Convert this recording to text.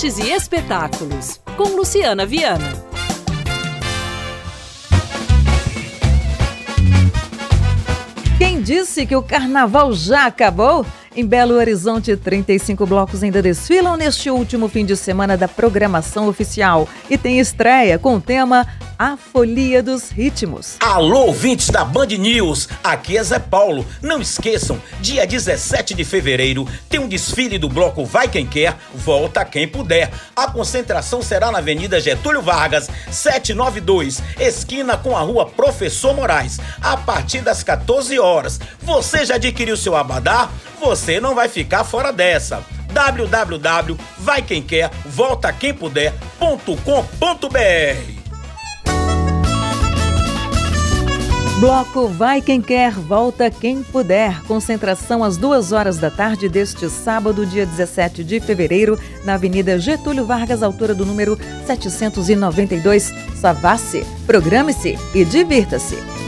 artes e espetáculos, com Luciana Viana. Quem disse que o carnaval já acabou? Em Belo Horizonte, 35 blocos ainda desfilam neste último fim de semana da programação oficial e tem estreia com o tema A Folia dos Ritmos. Alô, ouvintes da Band News, aqui é Zé Paulo. Não esqueçam, dia 17 de fevereiro tem um desfile do bloco Vai Quem Quer, Volta Quem Puder. A concentração será na Avenida Getúlio Vargas, 792, esquina com a rua Professor Moraes, a partir das 14 horas. Você já adquiriu seu abadá? Você não vai ficar fora dessa. www.vaiquemquer, volta Bloco Vai Quem Quer, Volta Quem Puder. Concentração às duas horas da tarde deste sábado, dia 17 de fevereiro, na Avenida Getúlio Vargas, altura do número 792, Savassi. Programe-se e divirta-se.